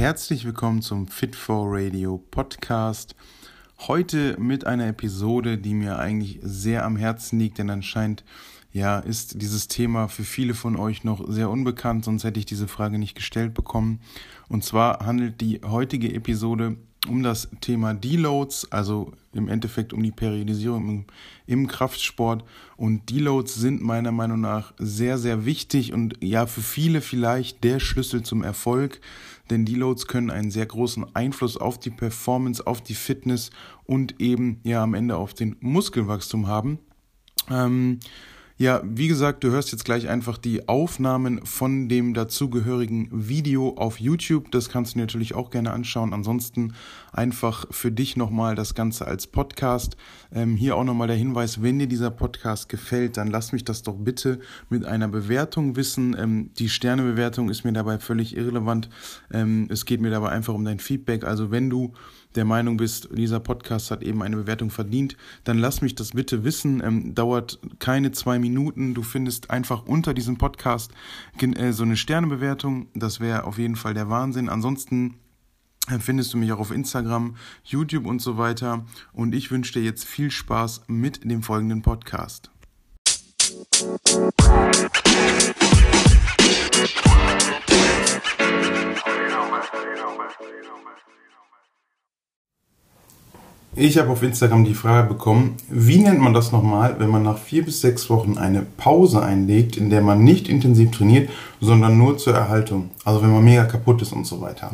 herzlich willkommen zum Fit for Radio Podcast. Heute mit einer Episode, die mir eigentlich sehr am Herzen liegt, denn anscheinend ja, ist dieses Thema für viele von euch noch sehr unbekannt, sonst hätte ich diese Frage nicht gestellt bekommen. Und zwar handelt die heutige Episode um das Thema Deloads, also im Endeffekt um die Periodisierung im, im, Kraftsport. Und Deloads sind meiner Meinung nach sehr, sehr wichtig und ja, für viele vielleicht der Schlüssel zum Erfolg. Denn Deloads können einen sehr großen Einfluss auf die Performance, auf die Fitness und eben ja am Ende auf den Muskelwachstum haben. Ähm, ja, wie gesagt, du hörst jetzt gleich einfach die Aufnahmen von dem dazugehörigen Video auf YouTube. Das kannst du dir natürlich auch gerne anschauen. Ansonsten einfach für dich nochmal das Ganze als Podcast. Ähm, hier auch nochmal der Hinweis, wenn dir dieser Podcast gefällt, dann lass mich das doch bitte mit einer Bewertung wissen. Ähm, die Sternebewertung ist mir dabei völlig irrelevant. Ähm, es geht mir dabei einfach um dein Feedback. Also wenn du der Meinung bist, dieser Podcast hat eben eine Bewertung verdient, dann lass mich das bitte wissen. Ähm, dauert keine zwei Minuten. Du findest einfach unter diesem Podcast äh, so eine Sternebewertung. Das wäre auf jeden Fall der Wahnsinn. Ansonsten äh, findest du mich auch auf Instagram, YouTube und so weiter. Und ich wünsche dir jetzt viel Spaß mit dem folgenden Podcast. Ich habe auf Instagram die Frage bekommen, wie nennt man das nochmal, wenn man nach vier bis sechs Wochen eine Pause einlegt, in der man nicht intensiv trainiert, sondern nur zur Erhaltung. Also wenn man mega kaputt ist und so weiter.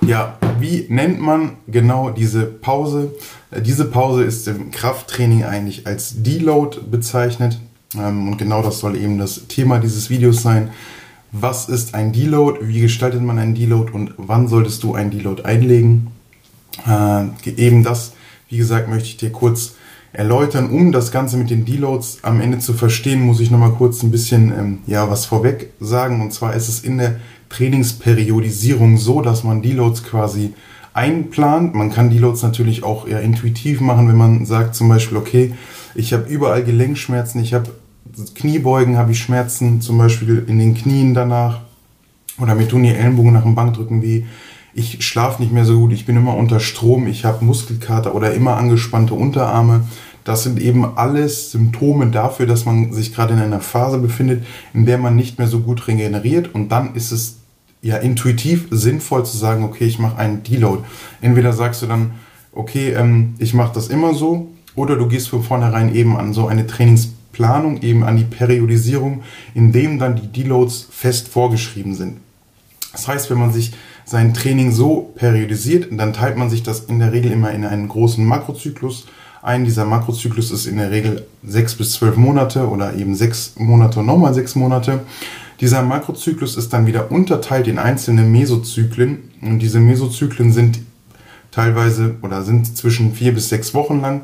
Ja, wie nennt man genau diese Pause? Äh, diese Pause ist im Krafttraining eigentlich als Deload bezeichnet. Ähm, und genau das soll eben das Thema dieses Videos sein. Was ist ein Deload? Wie gestaltet man einen Deload? Und wann solltest du einen Deload einlegen? Äh, eben das, wie gesagt, möchte ich dir kurz erläutern. Um das Ganze mit den Deloads am Ende zu verstehen, muss ich nochmal kurz ein bisschen ähm, ja, was vorweg sagen. Und zwar ist es in der Trainingsperiodisierung so, dass man Deloads quasi einplant. Man kann Deloads natürlich auch eher intuitiv machen, wenn man sagt zum Beispiel, okay, ich habe überall Gelenkschmerzen, ich habe Kniebeugen, habe ich Schmerzen, zum Beispiel in den Knien danach oder mir tun die Ellenbogen nach dem Bankdrücken weh ich schlafe nicht mehr so gut, ich bin immer unter Strom, ich habe Muskelkater oder immer angespannte Unterarme. Das sind eben alles Symptome dafür, dass man sich gerade in einer Phase befindet, in der man nicht mehr so gut regeneriert. Und dann ist es ja intuitiv sinnvoll zu sagen, okay, ich mache einen Deload. Entweder sagst du dann, okay, ähm, ich mache das immer so, oder du gehst von vornherein eben an so eine Trainingsplanung, eben an die Periodisierung, in dem dann die Deloads fest vorgeschrieben sind. Das heißt, wenn man sich sein Training so periodisiert, dann teilt man sich das in der Regel immer in einen großen Makrozyklus ein. Dieser Makrozyklus ist in der Regel sechs bis zwölf Monate oder eben sechs Monate und nochmal sechs Monate. Dieser Makrozyklus ist dann wieder unterteilt in einzelne Mesozyklen und diese Mesozyklen sind teilweise oder sind zwischen vier bis sechs Wochen lang.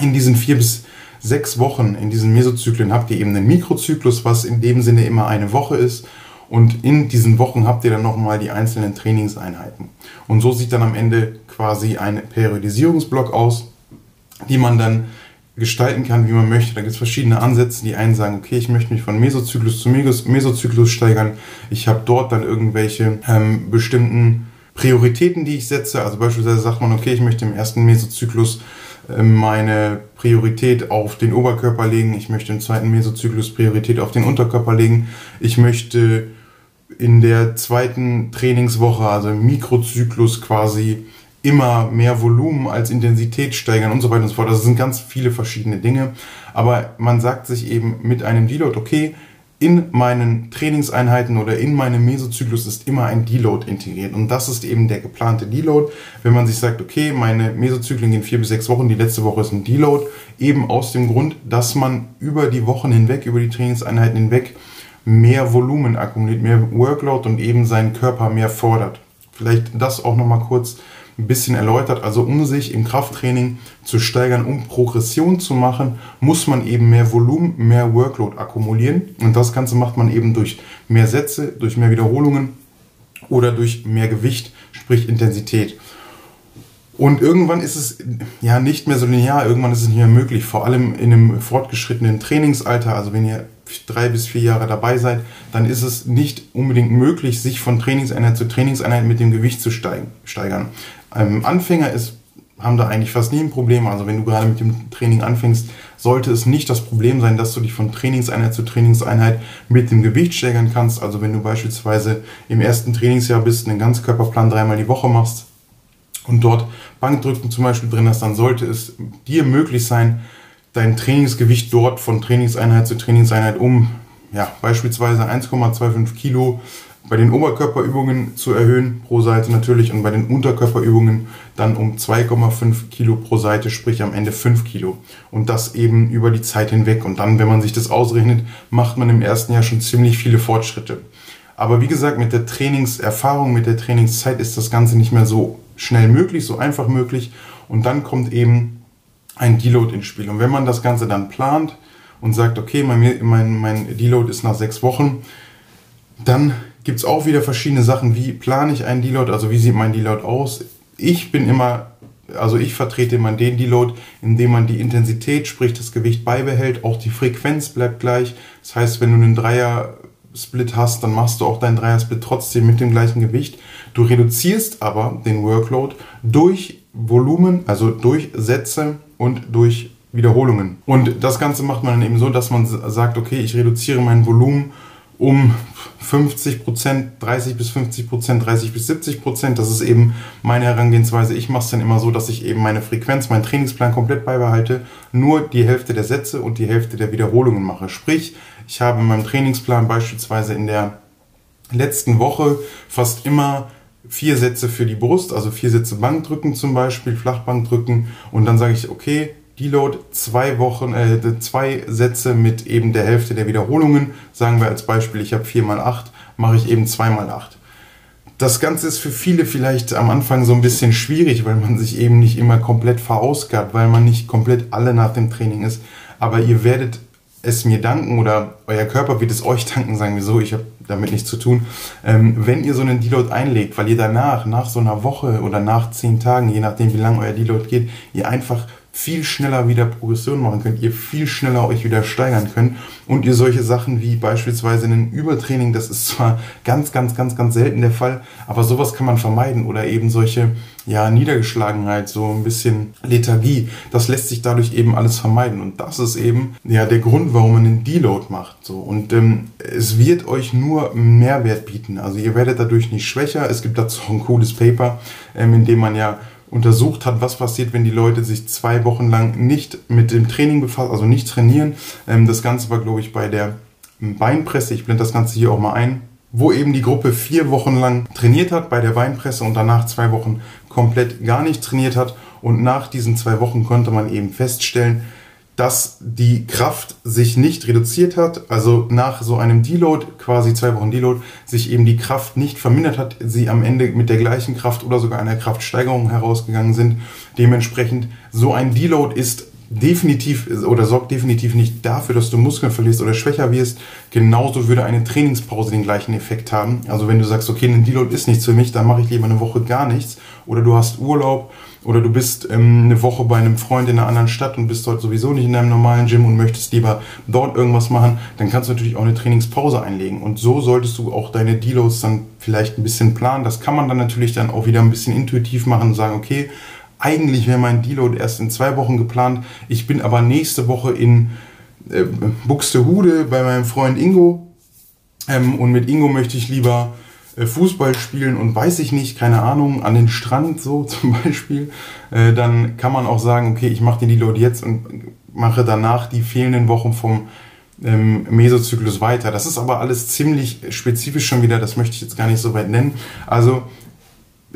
In diesen vier bis sechs Wochen, in diesen Mesozyklen habt ihr eben einen Mikrozyklus, was in dem Sinne immer eine Woche ist und in diesen Wochen habt ihr dann nochmal die einzelnen Trainingseinheiten. Und so sieht dann am Ende quasi ein Periodisierungsblock aus, die man dann gestalten kann, wie man möchte. Da gibt es verschiedene Ansätze. Die einen sagen, okay, ich möchte mich von Mesozyklus zu Mesozyklus steigern. Ich habe dort dann irgendwelche ähm, bestimmten Prioritäten, die ich setze. Also beispielsweise sagt man, okay, ich möchte im ersten Mesozyklus ähm, meine Priorität auf den Oberkörper legen. Ich möchte im zweiten Mesozyklus Priorität auf den Unterkörper legen. Ich möchte in der zweiten Trainingswoche, also im Mikrozyklus quasi, immer mehr Volumen als Intensität steigern und so weiter und so fort. Das sind ganz viele verschiedene Dinge. Aber man sagt sich eben mit einem Deload, okay, in meinen Trainingseinheiten oder in meinem Mesozyklus ist immer ein Deload integriert. Und das ist eben der geplante Deload. Wenn man sich sagt, okay, meine Mesozyklen gehen vier bis sechs Wochen, die letzte Woche ist ein Deload, eben aus dem Grund, dass man über die Wochen hinweg, über die Trainingseinheiten hinweg mehr Volumen akkumuliert, mehr Workload und eben seinen Körper mehr fordert. Vielleicht das auch nochmal kurz ein bisschen erläutert. Also um sich im Krafttraining zu steigern, um Progression zu machen, muss man eben mehr Volumen, mehr Workload akkumulieren. Und das Ganze macht man eben durch mehr Sätze, durch mehr Wiederholungen oder durch mehr Gewicht, sprich Intensität. Und irgendwann ist es ja nicht mehr so linear, irgendwann ist es nicht mehr möglich, vor allem in einem fortgeschrittenen Trainingsalter, also wenn ihr drei bis vier Jahre dabei seid, dann ist es nicht unbedingt möglich, sich von Trainingseinheit zu Trainingseinheit mit dem Gewicht zu steigern. Ähm, Anfänger ist, haben da eigentlich fast nie ein Problem. Also wenn du gerade mit dem Training anfängst, sollte es nicht das Problem sein, dass du dich von Trainingseinheit zu Trainingseinheit mit dem Gewicht steigern kannst. Also wenn du beispielsweise im ersten Trainingsjahr bist, einen Ganzkörperplan dreimal die Woche machst und dort Bankdrücken zum Beispiel drin hast, dann sollte es dir möglich sein, dein Trainingsgewicht dort von Trainingseinheit zu Trainingseinheit um ja, beispielsweise 1,25 Kilo bei den Oberkörperübungen zu erhöhen pro Seite natürlich und bei den Unterkörperübungen dann um 2,5 Kilo pro Seite, sprich am Ende 5 Kilo. Und das eben über die Zeit hinweg. Und dann, wenn man sich das ausrechnet, macht man im ersten Jahr schon ziemlich viele Fortschritte. Aber wie gesagt, mit der Trainingserfahrung, mit der Trainingszeit ist das Ganze nicht mehr so schnell möglich, so einfach möglich. Und dann kommt eben ein Deload ins Spiel. Und wenn man das Ganze dann plant und sagt, okay, mein, mein, mein Deload ist nach sechs Wochen, dann gibt es auch wieder verschiedene Sachen. Wie plane ich einen Deload? Also wie sieht mein Deload aus? Ich bin immer, also ich vertrete immer den Deload, indem man die Intensität, sprich das Gewicht beibehält, auch die Frequenz bleibt gleich. Das heißt, wenn du einen Dreier Split hast, dann machst du auch deinen Dreier-Split trotzdem mit dem gleichen Gewicht. Du reduzierst aber den Workload durch Volumen, also durch Sätze und durch Wiederholungen. Und das Ganze macht man dann eben so, dass man sagt, okay, ich reduziere mein Volumen um 50 Prozent, 30 bis 50 Prozent, 30 bis 70 Prozent. Das ist eben meine Herangehensweise. Ich mache es dann immer so, dass ich eben meine Frequenz, meinen Trainingsplan komplett beibehalte, nur die Hälfte der Sätze und die Hälfte der Wiederholungen mache. Sprich, ich habe in meinem Trainingsplan beispielsweise in der letzten Woche fast immer vier Sätze für die Brust, also vier Sätze Bankdrücken zum Beispiel, Flachbankdrücken und dann sage ich, okay, Deload zwei Wochen, äh, zwei Sätze mit eben der Hälfte der Wiederholungen. Sagen wir als Beispiel, ich habe 4 mal 8, mache ich eben 2 mal 8. Das Ganze ist für viele vielleicht am Anfang so ein bisschen schwierig, weil man sich eben nicht immer komplett verausgabt, weil man nicht komplett alle nach dem Training ist. Aber ihr werdet es mir danken oder euer Körper wird es euch danken, sagen wir so, ich habe damit nichts zu tun, ähm, wenn ihr so einen Deload einlegt, weil ihr danach, nach so einer Woche oder nach zehn Tagen, je nachdem wie lange euer Deload geht, ihr einfach viel schneller wieder Progression machen könnt, ihr viel schneller euch wieder steigern könnt und ihr solche Sachen wie beispielsweise ein Übertraining, das ist zwar ganz, ganz, ganz, ganz selten der Fall, aber sowas kann man vermeiden oder eben solche, ja, Niedergeschlagenheit, so ein bisschen Lethargie, das lässt sich dadurch eben alles vermeiden und das ist eben, ja, der Grund, warum man einen Deload macht, so. Und ähm, es wird euch nur Mehrwert bieten, also ihr werdet dadurch nicht schwächer, es gibt dazu ein cooles Paper, ähm, in dem man ja untersucht hat, was passiert, wenn die Leute sich zwei Wochen lang nicht mit dem Training befassen, also nicht trainieren. Ähm, das Ganze war, glaube ich, bei der Beinpresse. Ich blende das Ganze hier auch mal ein wo eben die Gruppe vier Wochen lang trainiert hat bei der Beinpresse und danach zwei Wochen komplett gar nicht trainiert hat. Und nach diesen zwei Wochen konnte man eben feststellen, dass die Kraft sich nicht reduziert hat, also nach so einem Deload, quasi zwei Wochen Deload, sich eben die Kraft nicht vermindert hat, sie am Ende mit der gleichen Kraft oder sogar einer Kraftsteigerung herausgegangen sind. Dementsprechend, so ein Deload ist definitiv oder sorgt definitiv nicht dafür, dass du Muskeln verlierst oder schwächer wirst. Genauso würde eine Trainingspause den gleichen Effekt haben. Also wenn du sagst, okay, ein Deload ist nichts für mich, dann mache ich lieber eine Woche gar nichts. Oder du hast Urlaub oder du bist ähm, eine Woche bei einem Freund in einer anderen Stadt und bist dort sowieso nicht in deinem normalen Gym und möchtest lieber dort irgendwas machen, dann kannst du natürlich auch eine Trainingspause einlegen. Und so solltest du auch deine Deloads dann vielleicht ein bisschen planen. Das kann man dann natürlich dann auch wieder ein bisschen intuitiv machen und sagen, okay, eigentlich wäre mein Deload erst in zwei Wochen geplant. Ich bin aber nächste Woche in äh, Buxtehude bei meinem Freund Ingo. Ähm, und mit Ingo möchte ich lieber äh, Fußball spielen und weiß ich nicht, keine Ahnung, an den Strand so zum Beispiel. Äh, dann kann man auch sagen, okay, ich mache den Deload jetzt und mache danach die fehlenden Wochen vom ähm, Mesozyklus weiter. Das ist aber alles ziemlich spezifisch schon wieder, das möchte ich jetzt gar nicht so weit nennen. Also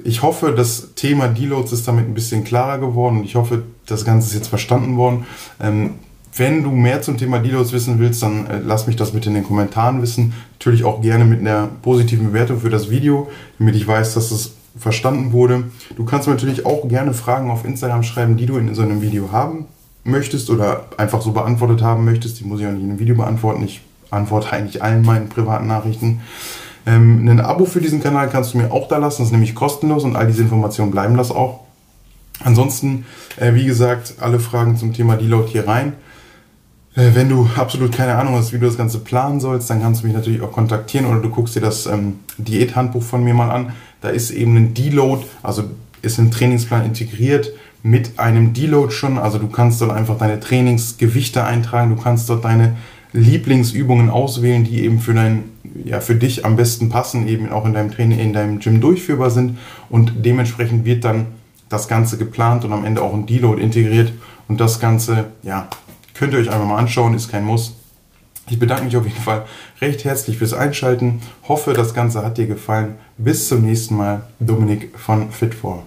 ich hoffe, das Thema Deloads ist damit ein bisschen klarer geworden ich hoffe, das Ganze ist jetzt verstanden worden. Ähm, wenn du mehr zum Thema Deloads wissen willst, dann äh, lass mich das bitte in den Kommentaren wissen. Natürlich auch gerne mit einer positiven Bewertung für das Video, damit ich weiß, dass es verstanden wurde. Du kannst mir natürlich auch gerne Fragen auf Instagram schreiben, die du in so einem Video haben möchtest oder einfach so beantwortet haben möchtest. Die muss ich auch nicht in einem Video beantworten. Ich antworte eigentlich allen meinen privaten Nachrichten. Ähm, ein Abo für diesen Kanal kannst du mir auch da lassen, das ist nämlich kostenlos und all diese Informationen bleiben das auch. Ansonsten, äh, wie gesagt, alle Fragen zum Thema Deload hier rein. Äh, wenn du absolut keine Ahnung hast, wie du das Ganze planen sollst, dann kannst du mich natürlich auch kontaktieren oder du guckst dir das ähm, Diäthandbuch von mir mal an. Da ist eben ein Deload, also ist ein Trainingsplan integriert mit einem Deload schon. Also du kannst dort einfach deine Trainingsgewichte eintragen, du kannst dort deine Lieblingsübungen auswählen, die eben für dein, ja, für dich am besten passen, eben auch in deinem Training, in deinem Gym durchführbar sind. Und dementsprechend wird dann das Ganze geplant und am Ende auch ein Deload integriert. Und das Ganze, ja, könnt ihr euch einfach mal anschauen, ist kein Muss. Ich bedanke mich auf jeden Fall recht herzlich fürs Einschalten. Hoffe, das Ganze hat dir gefallen. Bis zum nächsten Mal. Dominik von Fit4.